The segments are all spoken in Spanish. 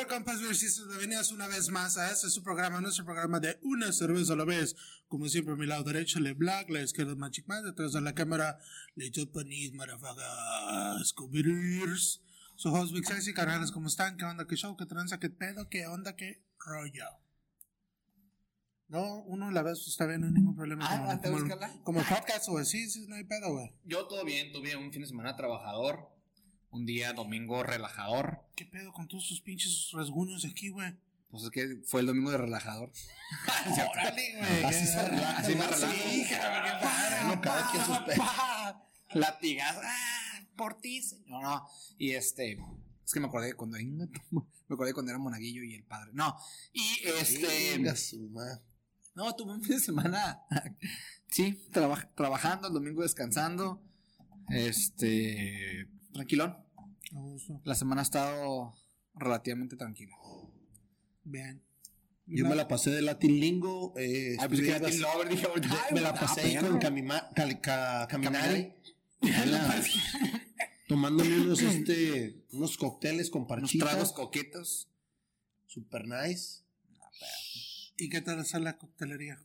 Welcome, Passengers bienvenidos una vez más a este su programa, nuestro programa de una cerveza a la vez. Como siempre, a mi lado derecho, Le Black, la izquierda, Magic Man, detrás de la cámara, Le Japanese, Marafaga, Scooby-Doos. Su host, Big Sexy, canales, ¿cómo están? ¿Qué onda? ¿Qué show? ¿Qué tranza? ¿Qué pedo? ¿Qué onda? ¿Qué rollo? No, uno a la vez está bien, no hay ningún problema. Ah, como, ¿te como, como podcast, güey. Sí, sí, no hay pedo, güey. Yo todo bien, tuve un fin de semana trabajador, un día domingo relajador. ¿Qué pedo con todos sus pinches rasguños aquí, güey? Pues es que fue el domingo de relajador. Órale, güey. Así se relaja, Así me ¿no? relajo. Sí. No, cada quien sus. Latigas, ah, por ti, señor. No, y este, es que me acordé cuando me acordé cuando era monaguillo y el padre. No, y este, Venga, no, tuve un fin de semana, sí, traba- trabajando, el domingo descansando, este, tranquilón. La semana ha estado relativamente tranquila. Bien. Yo me la pasé de Latin Lingo. Eh, Ay, pues que estuve era Latin bas- Lover, dije, de- ay, me la ah, pasé ahí perro. con Camima- Cali- Ca- Caminari. Caminari. Tomándome unos, este, unos cócteles con Unos parchitas. tragos coquetos. Super nice. ¿Y qué tal está la coctelería?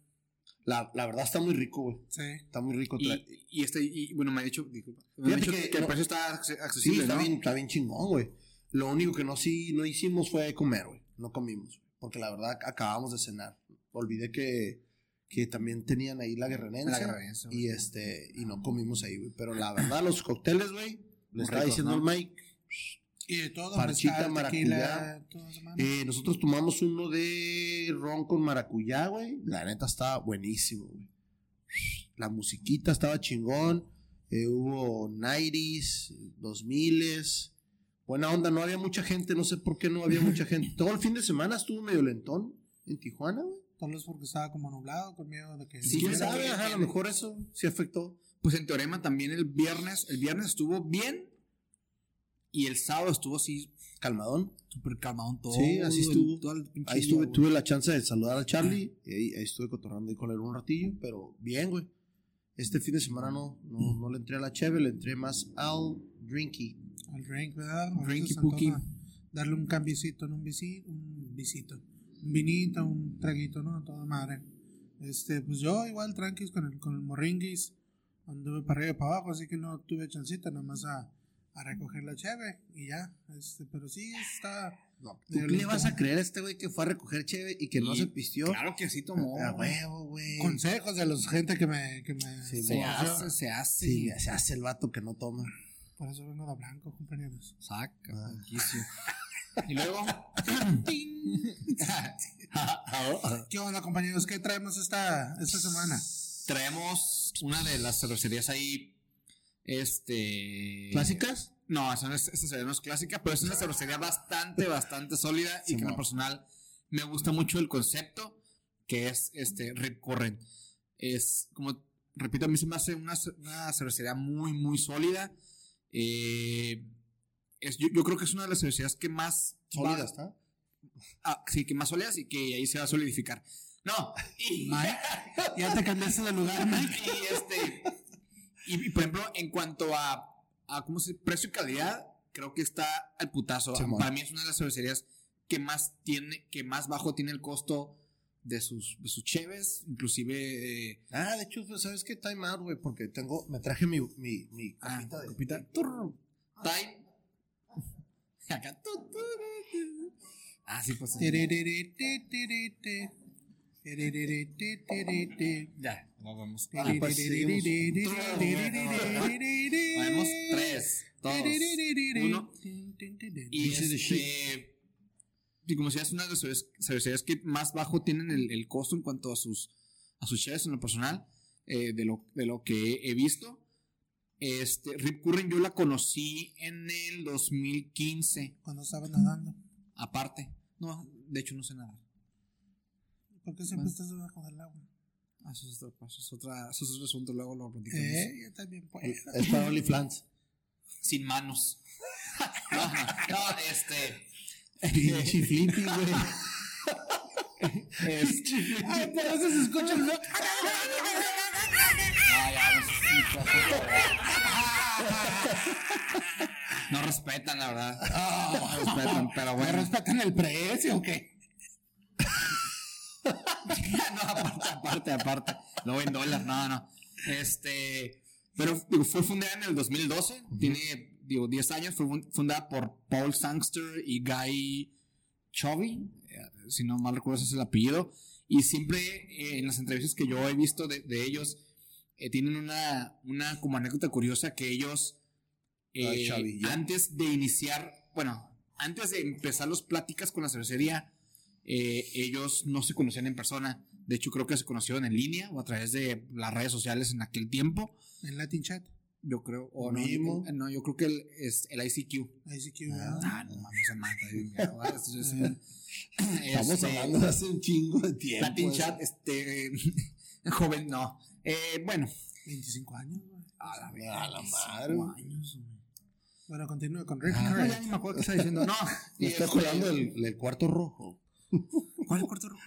La, la verdad está muy rico, güey. Sí. Está muy rico. Y, y este, y bueno, me ha dicho, disculpa, me ha dicho que que, el no- precio está acce- Sí, accesible, está ¿no? bien, está bien chingón, güey. Lo único que no, sí, no hicimos fue comer, güey. No comimos. Porque la verdad acabamos de cenar. Olvidé que, que también tenían ahí la guerrerense. La guerrerense. Y este, y no comimos ahí, güey. Pero la verdad, los cócteles, güey, le estaba diciendo ¿no? el Mike. Y de todo, Parchita, mezcal, tequila, maracuyá. mano. Eh, nosotros tomamos uno de ron con maracuyá, güey. La neta estaba buenísimo, güey. La musiquita estaba chingón. Eh, hubo 90s, 2000s. Buena onda, no había mucha gente, no sé por qué no había mucha gente. Todo el fin de semana estuvo medio lentón en Tijuana, güey. Tal vez porque estaba como nublado, con miedo de que... Sí, ¿Quién fíjate sabe? Ajá, a lo mejor eso sí afectó. Pues en Teorema también el viernes, el viernes estuvo bien y el sábado estuvo así Calmadón. súper calmado todo. Sí, así estuvo. el Ahí estuve, tuve la chance de saludar a Charlie. Y ahí, ahí estuve cotorrando ahí con él un ratillo, pero bien, güey. Este fin de semana no, no, no le entré a la cheve, le entré más al drinky. Al drink, ¿verdad? Drinky pookie. Darle un cambiecito, ¿no? un visito, un visito. Un vinito, un traguito, ¿no? Toda madre. Este, pues yo igual tranquis con el, con el morringuis. Anduve para arriba y para abajo, así que no tuve chancita, nada más a, a recoger la cheve y ya. Este, pero sí está... No, ¿Tú qué le vas a creer a este güey que fue a recoger cheve y que no se pistió? Claro que sí tomó. A huevo, güey. Consejos de los gente que me... Que me Sí, Se hace, se hace. Sí, se hace el vato que no toma. Por eso vengo de blanco, compañeros. Saca, Ah. Y luego. ¿Qué onda, compañeros? ¿Qué traemos esta, esta semana? Traemos una de las cervecerías ahí. Este. ¿Clásicas? No, esa, no es, esa no es clásica, pero es una cervecería bastante, bastante sólida y que en lo personal me gusta mucho el concepto que es este recurren. Es como, repito, a mí se me hace una, una cervecería muy, muy sólida. Eh, es, yo, yo creo que es una de las cervecerías que más Sólidas, ¿está? Ah, sí, que más sólidas y que ahí se va a solidificar. No, y, Mike, ya te cambiaste de lugar, Mike. y este. Y, y, por ejemplo, en cuanto a, a ¿cómo se dice? precio y calidad, creo que está al putazo. Para mí es una de las cervecerías que más tiene, que más bajo tiene el costo de sus, de sus cheves, inclusive eh, Ah, de hecho, pues, ¿sabes qué? Time out, güey, porque tengo, me traje mi, mi, mi ah, copita de... copita, turr, time. Acá. Ah, sí, pues. Ya, nos vemos. Ah, pues, seguimos. Vamos, tres, dos, uno. Y este, y como decía, es una de las cerve- cervecerías que más bajo tienen el, el costo en cuanto a sus a sus shares en lo personal, eh, de, lo, de lo que he visto. Este, Rip Curren yo la conocí en el 2015, Cuando estaba nadando. aparte. No, de hecho no sé nada. ¿Por qué siempre Bueno. estás debajo del agua? Ah, eso es otra cosa, eso es, otra, eso es otro asunto, luego lo platicamos. Eh, yo también puedo. Es para OnlyFans. Sin manos. no, no, este. Pinche flippy, güey. este Ay, pero eso se escucha el Ah, ya, No respetan, la verdad. No respetan, pero ¿Me bueno. respetan el precio o qué? no, aparte, aparte, aparte. No en dólares, no, no. Este, pero digo, fue fundada en el 2012. Tiene, digo, 10 años. Fue fun- fundada por Paul Sangster y Guy Chovy. eh, Si no mal recuerdo, ese es el apellido. Y siempre eh, en las entrevistas que yo he visto de, de ellos, eh, tienen una, una como anécdota curiosa que ellos, eh, Chavilla. antes de iniciar, bueno, antes de empezar las pláticas con la cervecería, eh, ellos no se conocían en persona. De hecho, creo que se conocieron en línea o a través de las redes sociales en aquel tiempo. En Latin Chat. Yo creo, o no, eh, no, yo creo que el, es el ICQ. ICQ. Ah. No mames, se mata. Estamos Este, hablando de hace un chingo de tiempo. Latin eso. Chat, este, joven, no. Eh, bueno, 25 años, güey. a la, verga, A la 25 madre, años, güey. Bueno, continúa con Rick Ah, no, ya ni me acuerdo qué está diciendo. No, Me está este, jugando el, el cuarto rojo. ¿Cuál es el cuarto rojo?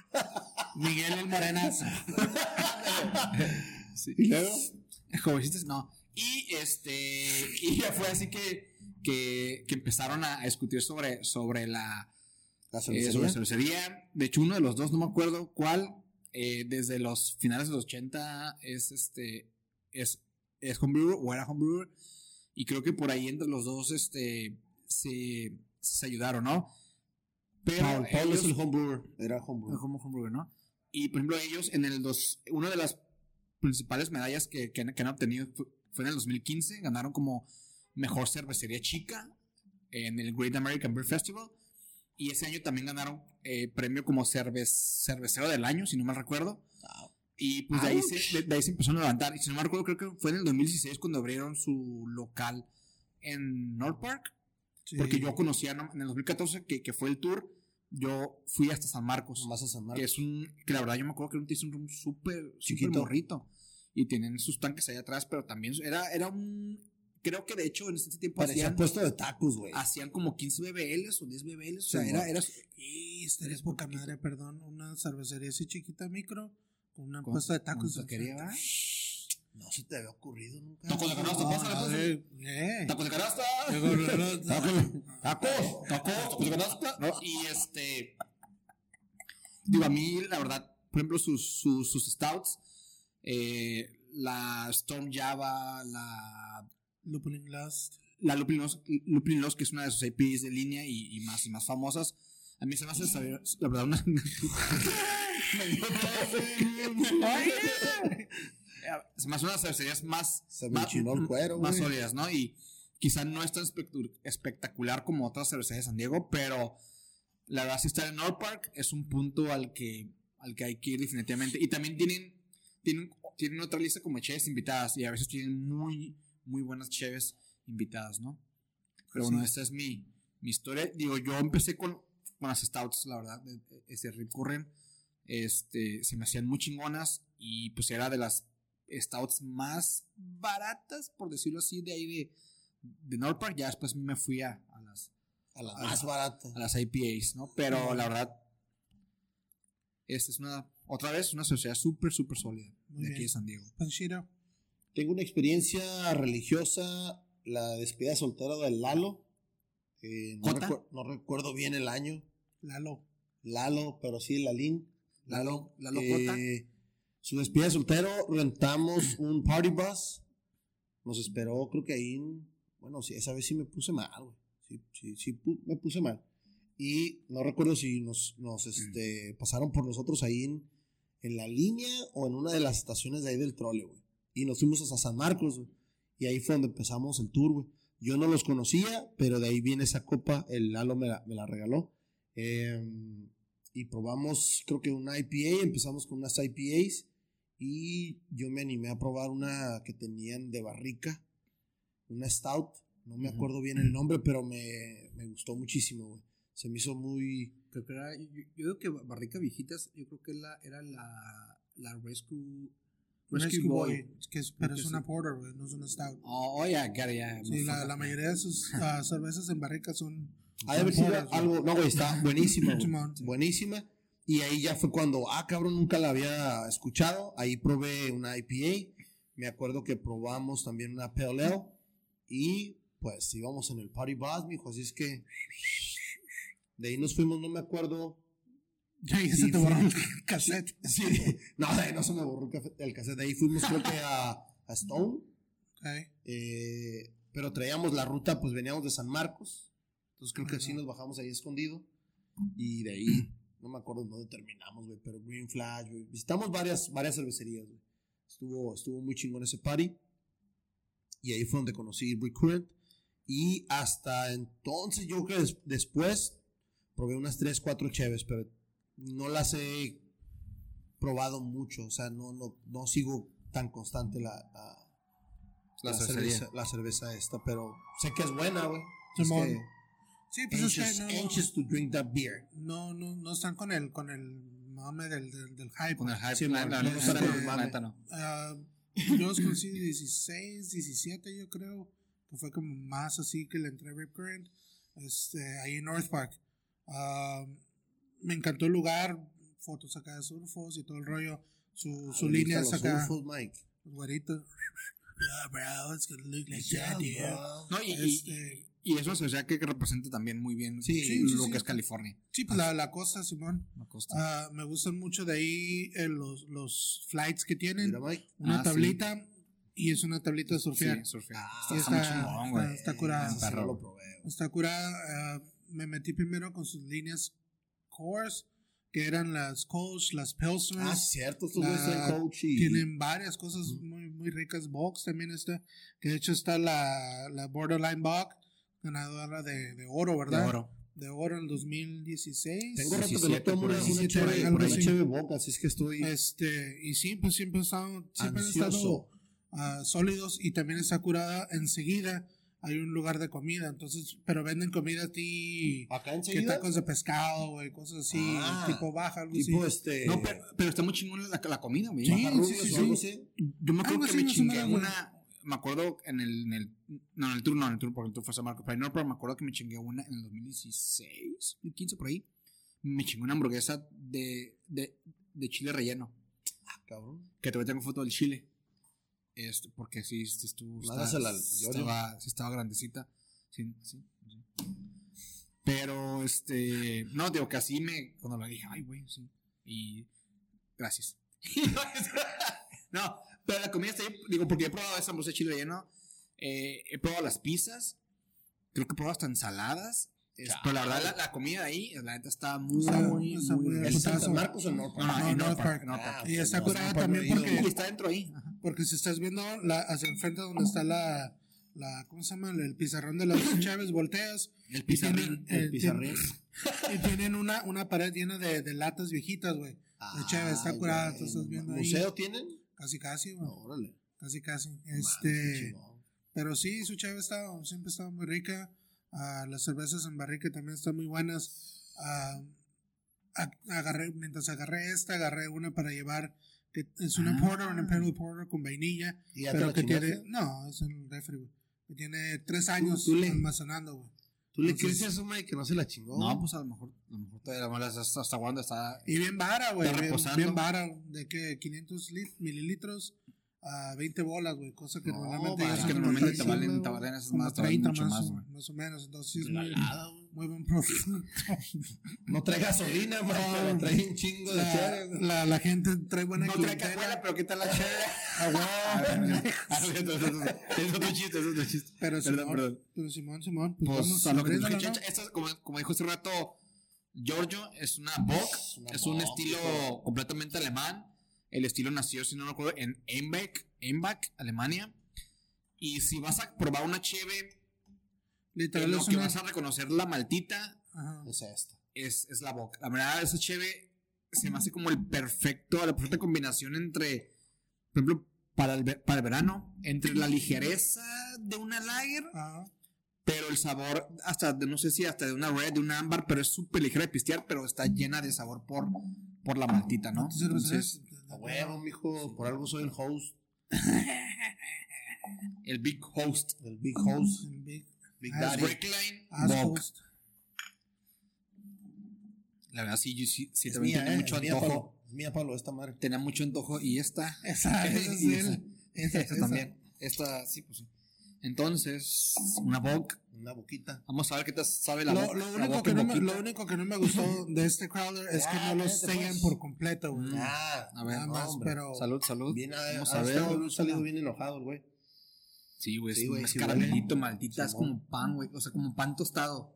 Miguel el Morenas. Sí. Y luego, Jovencitos, no. Y este, y ya fue así que, que, que empezaron a discutir sobre, sobre la la eh, cervecería. sobre cervecería. De hecho, uno de los dos, no me acuerdo cuál, eh, desde los finales de los 80 es este, es, es homebrewer o era homebrewer. Y creo que por ahí entre los dos, este, se, se ayudaron, ¿no? Pero Paul, Paul es ellos- el homebrewer. Era homebrewer. como homebrewer, ¿no? Y por ejemplo, ellos en el dos, una de las principales medallas que, que han, que han obtenido fue, fue en el 2015, ganaron como mejor cervecería chica en el Great American Beer Festival. Y ese año también ganaron eh, premio como cerve- cervecero del año, si no mal recuerdo. Y pues de ahí, se, de, de ahí se empezaron a levantar. Y si no me recuerdo, creo que fue en el 2016 cuando abrieron su local en North Park. Sí. Porque yo conocía ¿no? en el 2014 que, que fue el tour. Yo fui hasta San Marcos Más a San que Marcos. es un que la verdad yo me acuerdo que era un tasting room súper Chiquito. morrito y tienen sus tanques ahí atrás pero también era era un creo que de hecho en este tiempo Parecía hacían, puesto de tacos, güey. hacían como 15 BBLs o 10 BBLs o sea Sí, era, era Y estaría poca madre, perdón. Una cervecería así chiquita, micro, con una puesta de tacos. con taquería. No se te había ocurrido nunca. Tacos de canasta, No, pásale, pásale. eh, eh. tacos de canasta Tacos. Tacos. tacos tacos de canasta ¿no? y este digo a mí la verdad por ejemplo sus sus, sus stouts eh, la Storm Java la Lupulin Last. la Lupin Lost, Lupin Lost, que es una de sus IPs de línea y, y más y más famosas. A mí se me hace saber, la verdad, una. me hace una de las cervecerías más, Se más, el cuero, más sólidas, ¿no? Y quizá no es tan espectacular como otras cervecerías de San Diego, pero la verdad, si está en North Park, es un punto al que, al que hay que ir definitivamente. Y también tienen, tienen, tienen otra lista como cheves invitadas y a veces tienen muy, muy buenas cheves invitadas, ¿no? Pero bueno, esta es mi, mi historia. Digo, yo empecé con, con las stouts, la verdad, ese Rip Curren. Este, se me hacían muy chingonas y pues era de las stouts más baratas, por decirlo así, de ahí de, de North Park. Ya después me fui a, a las, A las más baratas. a las IPAs, ¿no? Pero la verdad, esta es una, otra vez, una sociedad súper, súper sólida Muy de aquí bien. de San Diego. Tengo una experiencia religiosa, la despedida soltera del Lalo. Eh, no, recuerdo bien el año. Lalo. Lalo, pero sí, Lalín. Lalo- Lalo Eh, Jota. Su despedida de soltero, rentamos un party bus. Nos esperó, creo que ahí. en- Bueno, sí, esa vez sí me puse mal, güey. Sí, sí, sí, me puse mal. Y no recuerdo si nos, nos este, pasaron por nosotros ahí en, en la línea o en una de las estaciones de ahí del trole, güey. Y nos fuimos hasta San Marcos, güey. Y ahí fue donde empezamos el tour, güey. Yo no los conocía, pero de ahí viene esa copa. El Lalo me la, regaló. Em, y probamos, creo que una IPA. Empezamos con unas IPAs. Y yo me animé a probar una que tenían de barrica. Una stout. No me acuerdo bien el nombre, pero me, me gustó muchísimo, güey. Se me hizo muy. Creo que era, yo, yo digo que Barrica Viejitas, yo creo que la, era la, la Rescue, Rescue Boy. que es, pero Creo es una sí. porter, güey, no es una stout. Oh, oh, yeah, got it, yeah. Sí, la, la mayoría de sus ah, cervezas en barrica son. Ha de haber sido algo. No, güey, está buenísima. Buenísima. Y ahí ya fue cuando, ah, cabrón, nunca la había escuchado. Ahí probé una IPA. Me acuerdo que probamos también una Pale Ale. Y pues íbamos en el party bus, mijo, así es que de ahí nos fuimos, no me acuerdo. Ya ya Sí, se te borró el cassette. Sí, no, de ahí no se me borró el, cassette, de ahí fuimos creo que a, a Stone, Ok. eh, pero traíamos la ruta, pues veníamos de San Marcos, entonces creo que Ajá. sí nos bajamos ahí escondido y de ahí, no me acuerdo dónde terminamos, güey, pero Green Flash, güey, visitamos varias, varias cervecerías, güey. Estuvo, estuvo muy chingón ese party. Y ahí fue donde conocí Recurrent. Y hasta entonces, yo creo que des- después probé unas 3, 4 cheves, pero no las he probado mucho. O sea, no, no, no sigo tan constante la, la, La la cervecería. cerveza, la cerveza esta, pero sé que es buena, güey. Es que Sí, pues es anxious, que no, anxious to drink that beer. no, no, no están con el, con el mame del, del, del hype. Con el hype, Sí, no la- está la- con la- el mame. no. Ah, yo los conocí 16, 17, yo creo. Que fue como más así que le entré a Rip Current. Este, ahí en North Park. Ah, me encantó el lugar. Fotos acá de surfos y todo el rollo. Su, su Ah, ¿Le línea es acá. surfos, Mike? Güerito. Yeah, bro, it's gonna look like that, Yeah, dude. bro. No, y, y- Este, y es una sociedad que representa también muy bien Sí, sí, lo sí. que es California. sí, pues la, la costa, Simón. La costa. Ah, me gustan mucho de ahí eh, los, los flights que tienen. Una Ah, tablita y es una tablita de surfear. Sí, surfear. Ah, está, está chingón, güey. está curada. Sí Perro. lo probé. Está curada. ah, me metí primero con sus líneas cores, que eran las Kolsch, las Pilsners. Ah, cierto, estos La- coach y... Tienen varias cosas muy, muy ricas. Box también está. Que de hecho está la, la Borderline Box, ganadora de, de oro, De ¿verdad? oro. De oro en el 2016. Tengo rato que no 17 tomo por una, una 17 chévere, una boca, así es que estoy... Este, y sí, pues siempre han estado, siempre han estado ah, sólidos y también está curada enseguida. Hay un lugar de comida, entonces, pero venden comida a ti, Acá que enseguida, tacos de pescado, güey, cosas así, Ah, tipo baja, algo tipo así. este... No, pero, pero está muy chingón la, la comida, güey. Sí, sí, sí, sí. Yo me acuerdo Algo que así me chingué una. Me acuerdo en el, en el. No, en el tour, no, en el tour, porque el tour fue a San Marcos. Pero no, pero me acuerdo que me chingué una en el 2016, 2015 por ahí. Me chingué una hamburguesa de, de, de chile relleno. Ah, cabrón. Que todavía tengo foto del chile. Este, porque sí, sí estuvo. Yorio. estaba, sí estaba grandecita. Sí, sí, sí. Pero este. No, digo que así me. Cuando la dije, ay, güey, sí. Y. Gracias. no, pero la comida está ahí. Digo, porque he probado esa hamburguesa de chile relleno. eh, he probado las pizzas. Creo que he probado hasta ensaladas. es- pero la verdad, la, la comida ahí, la neta está muy, Está- muy, está muy muy rica. ¿Es Putazo. Santa Marcos o North No, no, Park? No, en North Park, Park. North Ah, Park. Y está no, curada también no porque- está dentro ahí. Ajá. Porque si estás viendo la, hacia enfrente donde está la, la, ¿cómo se llama? El pizarrón de las chaves, volteas. El y pizarrín. tienen- el pizarrín. tienen- Y tienen una, una pared llena de, de latas viejitas, güey. De cheve, está curada, no. ¿Museo tienen? Casi, casi, güey. Órale. Casi, casi. Este, pero sí, su cheve está, siempre estaba muy rica. Ah, las cervezas en barrica también están muy buenas. A- agarré, mientras agarré esta, agarré una para llevar, que es una Ah. porter, una Imperial Porter con vainilla. ¿Y pero que tiene, no, es el refri. Que tiene tres años tú le- almacenando, güey. ¿Tú le crees eso, Mike, que no se la chingó? No, pues a lo mejor, a lo mejor todavía la mala hasta, hasta cuando está. Y bien vara, güey. Bien, bien vara, de que 500 lit- mililitros a 20 bolas, güey. Cosa que No, normalmente Es que normalmente te 30, valen, te valen esas más, te valen 30 mucho más, más, más o menos. Entonces es muy. Muy buen profit. No trae gasolina, pero trae un chingo de La, chévere. la, la gente trae buena No trae cajuela, pero ¿qué tal la chévere? Ah, güey. Ah, no, eso- eso- eso- Es otro chiste, es otro chiste. Pero Perdón, Simón, perdón. pero Simón, Simón, pues, Pues vamos a lo que te abriéndola, dije, ¿no? Checha, esto es como, como dijo hace rato Giorgio, es una Bock, es un estilo completamente alemán. El estilo nació, si no me acuerdo, en Einbeck, Alemania. Y si vas a probar una cheve, Literal lo que una... vas a reconocer la maltita Ajá. Es esta. es, es la Bock. La verdad, esa cheve se me hace como el perfecto, la perfecta combinación entre, por ejemplo, para el, para el verano, entre la ligereza de una lager Ajá. pero el sabor, hasta de, no sé si hasta de una red, de una ámbar, pero es súper ligera de pistear, pero está llena de sabor por, por la maltita, ¿no? ¿Cuántas cervezas Entonces, eres? A huevo, mijo. Por algo soy el host. el Big Host. El big host. El Big Big Ah, Daddy. Breakline. La verdad, sí, yo sí, sí Es también mía, tenía eh, mucho es mía, antojo. Pablo. Es mía, Pablo, esta madre. Tenía mucho antojo y esta. Esa, esa es Y él. Esa, esta esa. también. Esta, sí, pues sí. Entonces, una Vogue. Una boquita. Vamos a ver qué te sabe la Lo, lo la único Vogue que en no me, lo único que no me gustó de este Crowder es que Ah, no los espérate, sellan pues. por completo, güey. Ah, A ver, Nada no, más, hombre. pero Salud, salud. Bien, ha, Vamos ha a ver. estado- ha salido bien enojado, el güey. Sí, güey, Sí, es sí caramelito, maldita. Es como pan, güey. O sea, como pan tostado.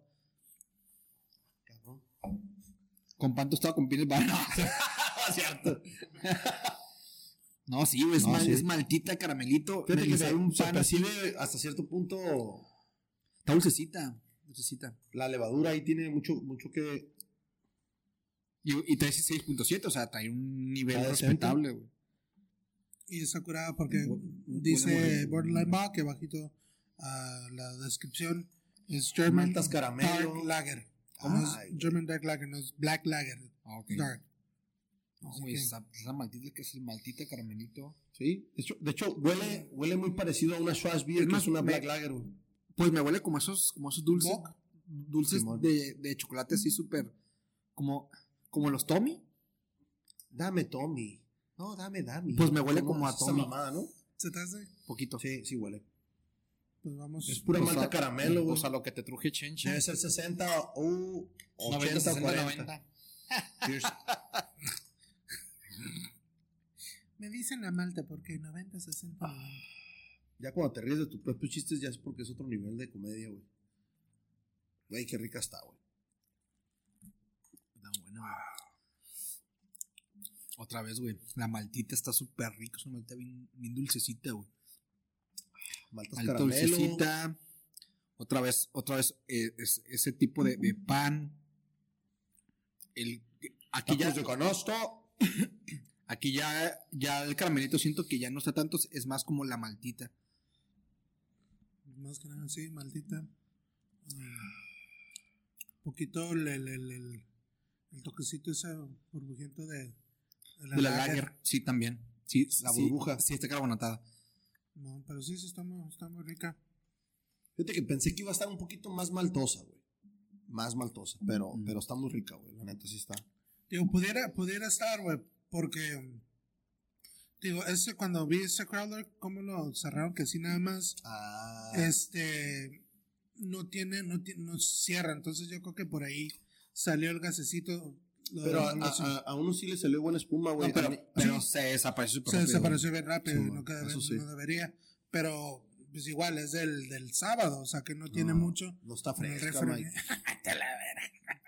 Cabrón. Con pan tostado con pieles No, es cierto. No, sí, güey, es, No, mal- sí. es maltita, caramelito. Fíjate que sabe un pan así. percibe hasta cierto punto Está dulcecita. Dulcecita. la levadura ahí tiene mucho, mucho que. Y, y trae 6.7, o sea, trae un nivel respetable, güey. Y está curada porque dice. Borderline Bar que bajito a la descripción es German. Dark Lager. ¿Cómo? Es German Dark Lager, no es Black Lager. Ah. Dark. No, güey, esa, esa maldita que es el maltita caramelito. Sí, de hecho, de hecho huele, huele muy parecido a una Schwarz Beer, Es que más, es una me- Black Lager. güey. Pues me huele como esos, como esos dulces. Dulces de, de chocolate así súper. Como, como los Tommy. Dame Tommy. No, dame, dame. Pues me huele como a Tommy. mamada, ¿no? ¿Se te hace? Poquito. Sí, sí huele. Pues vamos. Es pura Pues malta a- caramelo, güey. Pues a lo que te truje chencha. Debe ser 60 o 80 90, 60, 40. 90. Cheers. Me dicen la malta porque 90, 60, 90. Ya cuando te ríes de tus propios chistes, ya es porque es otro nivel de comedia, güey. Güey, qué rica está, güey. Está buena, güey. Otra vez, güey. La maltita está súper rica. Es una maltita bien, bien dulcecita, güey. Maltas caramelo. dulcecita. Otra vez, otra vez, eh, es- ese tipo de, de pan. El, aquí ya, de canosto. aquí ya, ya el caramelito siento que ya no está tanto, es más como la maltita. Más que nada, sí, maldita. poquito el, el, el, el, el toquecito ese burbujiento de, de de la lager, sí, también. Sí, La sí, burbuja. Sí, está carbonatada. No, pero sí, sí, está muy, está muy rica. Fíjate que pensé que iba a estar un poquito más maltosa, güey. Más maltosa, pero, Mm. pero está muy rica, güey. La neta sí está. Digo, pudiera, pudiera estar, güey, porque. Digo, ese, cuando vi ese Crowder, cómo lo cerraron, que sí nada más. Ah, Este. No tiene, no tiene, no cierra. Entonces yo creo que por ahí salió el gasecito. Pero a, a- a uno sí le salió buena espuma, güey. No, pero pero se desapareció se rápido, desapareció bien rápido, Sí, no, debe- eso sí. no debería. Pero, pues igual, es del, del sábado, o sea que no tiene No, mucho. No está fresca.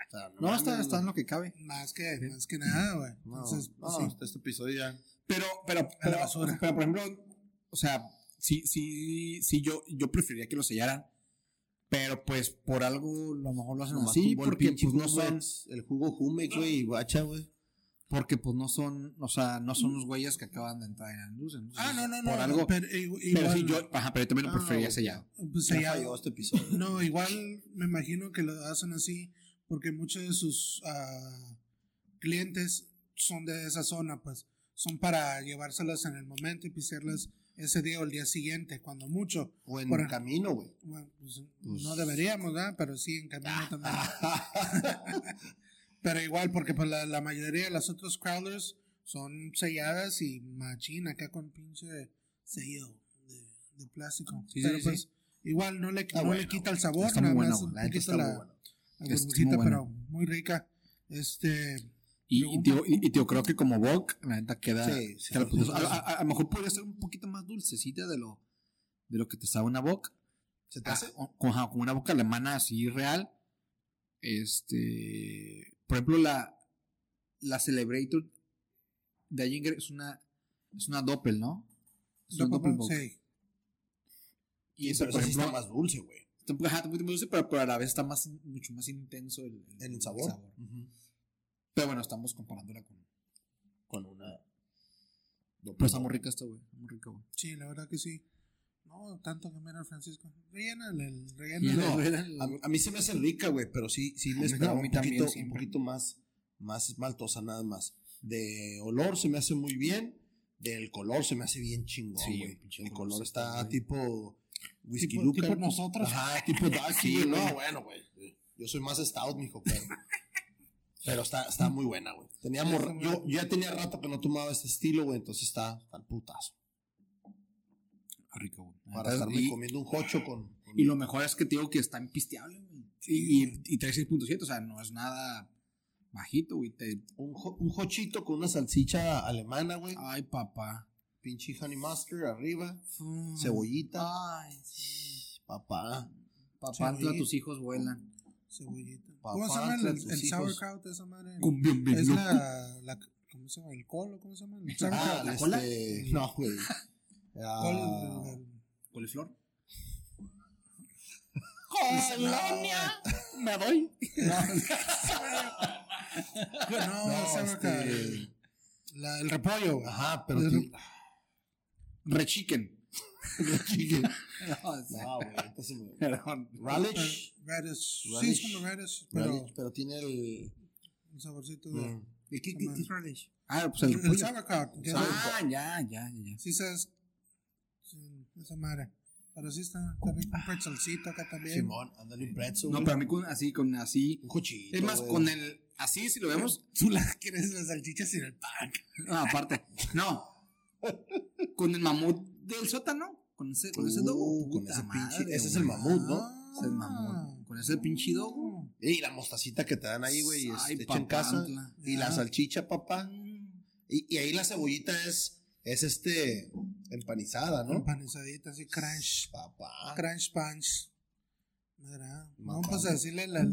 O sea. No, está, está en lo que cabe. Más que, más que nada, güey. No, Entonces, no, sí. este- este episodio ya. Pero, pero, pero, pero, por ejemplo, o sea, sí, sí, sí, yo, yo preferiría que lo sellaran. Pero pues por algo a lo mejor lo hacen Nomás así, porque pinche pues no son, El jugo Jumex, güey, y guacha, güey. porque pues no son, o sea, no son los güeyes que acaban de entrar en la industria. Entonces, Ah, no, no, no. Por algo, Pero, igu- pero igual, sí, yo, ajá, pero yo también lo Ah, preferiría güey. sellado. pues, sellado. este episodio. No, igual me imagino que lo hacen así porque muchos de sus ah, clientes son de esa zona, pues son para llevárselas en el momento y pisearlas ese día o el día siguiente, cuando mucho. O en Por- camino, güey. Bueno, pues, Pues- no deberíamos, ¿verdad? Pero sí, en camino también. Pero igual, porque pues, la, la mayoría de las otros crawlers son selladas y machín acá con pinche sello de, de plástico. Sí, pero sí, pues sí. igual no le, no le quita el sabor, Está nada muy más bueno, La está la, muy buena. la Es burbujita, muy pero muy rica. Este, Y, y, Pregunta. tío, y, y tío, creo que como Vogue, la neta queda. Sí, sí, queda a, lo mejor podría ser un poquito más dulcecita de lo, de lo que te sabe una Vogue. ¿Se te Ah, hace? con, una boca alemana así real. Este. Por ejemplo, la. La Celebrator de Allinger es una. Es una Doppel, ¿no? Es una Doppel, Doppelbock. sí. Y eso, por ejemplo. está más dulce, güey. está un poco- ajá, está un poquito más dulce, pero, pero a la vez está más, mucho más intenso el, el sabor. Ujú. Pero bueno, estamos comparándola con. Con una. Pero está muy rica esta, güey. Muy rica, güey. Sí, la verdad que sí. No, tanto que mira Francisco. Rellénale, el- Y rellénale. No, A, a mí se me hace rica, güey, pero sí, sí me esperaba un poquito, un poquito más, más maltosa, nada más. De olor se me hace muy bien. Del color se me hace bien chingón, Sí, güey. el color está, tipo whisky Tipo- Lucan. tipo nosotros. Ajá, tipo dark, Sí. No, bueno, güey. Yo soy más stout, mijo, pero... pero está, está muy buena, güey. Teníamos, Sí, está yo, yo ya tenía rato que no tomaba este estilo, güey, entonces está al putazo. Está rico, güey. Para Entonces, estarme y, comiendo un jocho con. con- y lo mejor es que te digo que está impisteable, güey. Y, y, y trae 6.7, o sea, no es nada bajito, güey. Te- un, jo- un jochito con una salchicha alemana, güey. Ay, papá. Pinche honey mustard arriba. Mm. Cebollita. Ay, sí. Papá. Papá, Sí. todos tus hijos vuelan. Cebollita. Papá, ¿Cómo se llama el, el, sauerkraut de esa madre? Con bien, bien Es la, la. ¿Cómo se llama? ¿El colo? ¿Cómo se llama? El Ah. ¿la este, cola? No, güey. Ah, Col- el- el- ¿Coliflor? Colonia. Me doy. No, No, sauerkraut. este- La- el repollo. Ajá, pero. El-. Chicken. No, güey. entonces me-. Relish. Radish. Sí, es como radish, pero Pero tiene el. el saborcito de. mm, ¿Y qué, qué- es relish? Ah, pues El, el el sauerkraut. Ah, ya, ya, ya. Sí, sabes. Sí, esa madre. Pero sí está, está rico. Un pretzelcito acá también. Simón, ándale un pretzel. No, pero a mí con, así, con así. Un cochito. Es más, con el. Así, si lo vemos. Tú la quieres las salchichas sin el pan. No, aparte. No. Con el mamut del sótano. Con ese, con ese Uh, dogo. con puta ese pinche- madre, ese es el mamut, ¿no? Ah. Es el mamut. Con ese pinche dogo. Y la mostacita que te dan ahí, güey. Ay, en casa. Y la salchicha, papá. Y, y ahí la cebollita es, es este, empanizada, ¿no? Empanizadita, así, crunch. Papá. Crunch punch. Mira. No, Mamá. pues a decirle al, al,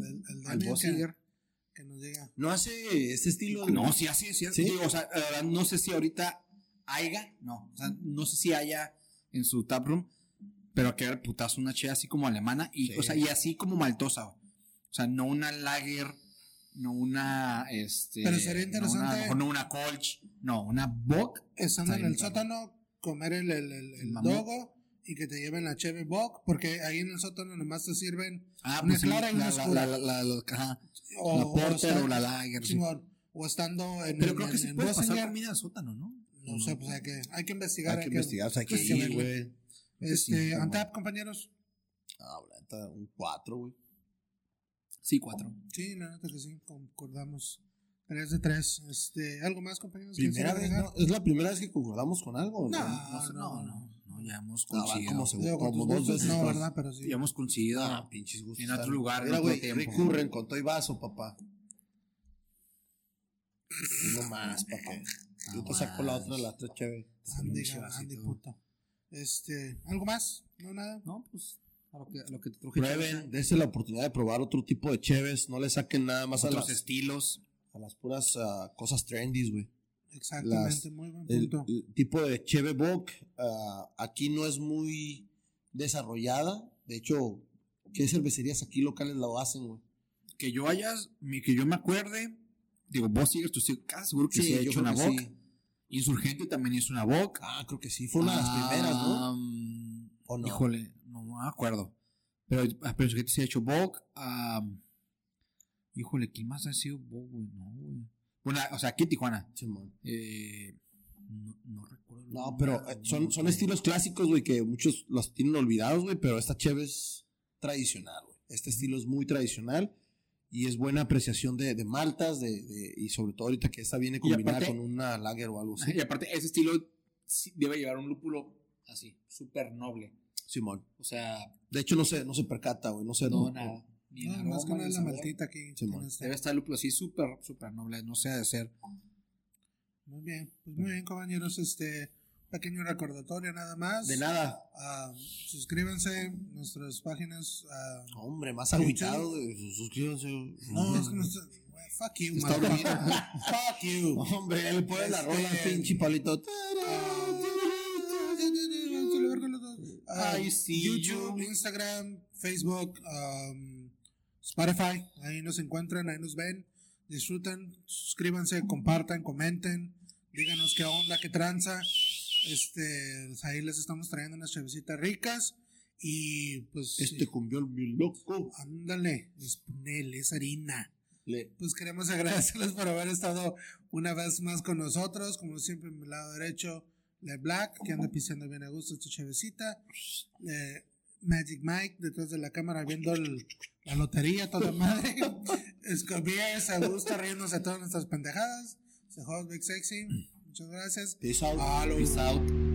que, nos diga. No hace ese estilo. de- No, sí, así, sí. ¿Sí? O sea, la verdad, no sé si ahorita haya. No. O sea, no sé si haya en su taproom. Pero que era putazo una che así como alemana. Y, Sí. o sea, y así como maltosa. O sea, no una lager. No una. Este, Pero sería no una- interesante- a lo mejor no una colch. No, una bock. Estando en el sótano, comer el, el, el, el dogo y que te lleven la cheve bock, porque ahí en el sótano nomás te sirven Ah, Una pues sí, clara y una la, la, oscura. la, la, la- ajá, o, la porter o la lager. sí. O estando en, Pero en- creo que en- se puede pasar comida al sótano, ¿no? No sé, pues hay que, hay que investigar. Hay que investigar, o sea, hay que hay que ir, güey. Este, Antap, compañeros. Ah, la neta, un 4, güey. Sí, cuatro. Sí, la neta que sí, concordamos. 3 de 3. Este, ¿Algo más, compañeros? ¿Quieren Primera vez? ¿no? ¿Es la primera vez que concordamos con algo? No, No, no, no, no, no, ya hemos No, va conseguido. como dos veces no, más. ¿verdad? Pero sí. ya hemos conseguido. Ah, pinches gustos. En otro lugar, Mira, güey, recurren con todo y vaso, papá. No más, papá. Yo te saco la otra, la otra chévere. Vasito. Andy, puto. Este, ¿algo más? No, nada. No, pues a lo que, a lo que te truje. Prueben, dense la oportunidad de probar otro tipo de cheves. No le saquen nada más a otros las, estilos. a las puras ah, cosas trendy, güey. Exactamente, Las- muy buen El, punto. el tipo de cheve bock ah, aquí no es muy desarrollada. De hecho, ¿qué cervecerías aquí locales lo hacen, güey? Que yo hayas, que yo me acuerde. Digo, vos sigues, tú sí, casi seguro que sí, Sí, ha hecho una sí. Insurgente también hizo una bock. Ah, creo que sí. Fue una de las primeras, ¿no? ¿O no? Híjole, no me acuerdo. Pero, ah, pero Insurgente sí ha hecho bock. am, híjole, ¿quién más ha sido bock, güey? No, güey. Bueno, o sea, aquí en Tijuana. Simón. Eh, no, no recuerdo. No, pero eh, son, son estilos clásicos, güey, que muchos los tienen olvidados, güey, pero esta cheve es tradicional, güey. Este estilo es muy tradicional y es buena apreciación de, de maltas de, de- y sobre todo ahorita que esta viene combinada aparte- con una lager o algo así. Y aparte, ese estilo debe llevar un lúpulo así, súper noble. Simón. O sea, De hecho, no se, no se percata, güey, no se... no, nada. Ni No, más que nada la maltita aquí. Simón. este. Debe estar el lúpulo así súper, súper noble. No sé de ser. Muy bien, pues muy bien, compañeros. Este, pequeño recordatorio nada más. De nada. Ah, suscríbanse a nuestras páginas. ah, Hombre, más agüitado, güey. Suscríbanse. no, es que no está. güey, Fuck you, Está. Fuck you. Hombre, le pones la Este- rola, pinche palito. Ah, YouTube, you. Instagram, Facebook, um, Spotify. Ahí nos encuentran, ahí nos ven. Disfruten, suscríbanse, compartan, comenten. Díganos qué onda, qué tranza. Este, pues ahí les estamos trayendo unas chavecitas ricas. Y pues, Este cumbión mi loco. ándale, es ponele, es harina. Le- Pues queremos agradecerles por haber estado una vez más con nosotros. Como siempre, en mi lado derecho, Le Black, que anda pisando bien a gusto esta chavecita. Eh, Magic Mike, detrás de la cámara, viendo el- la lotería, toda madre. Escobies, a gusto, riéndose todas nuestras pendejadas. Se Big Sexy. Muchas gracias. Peace out. Halo. Peace out.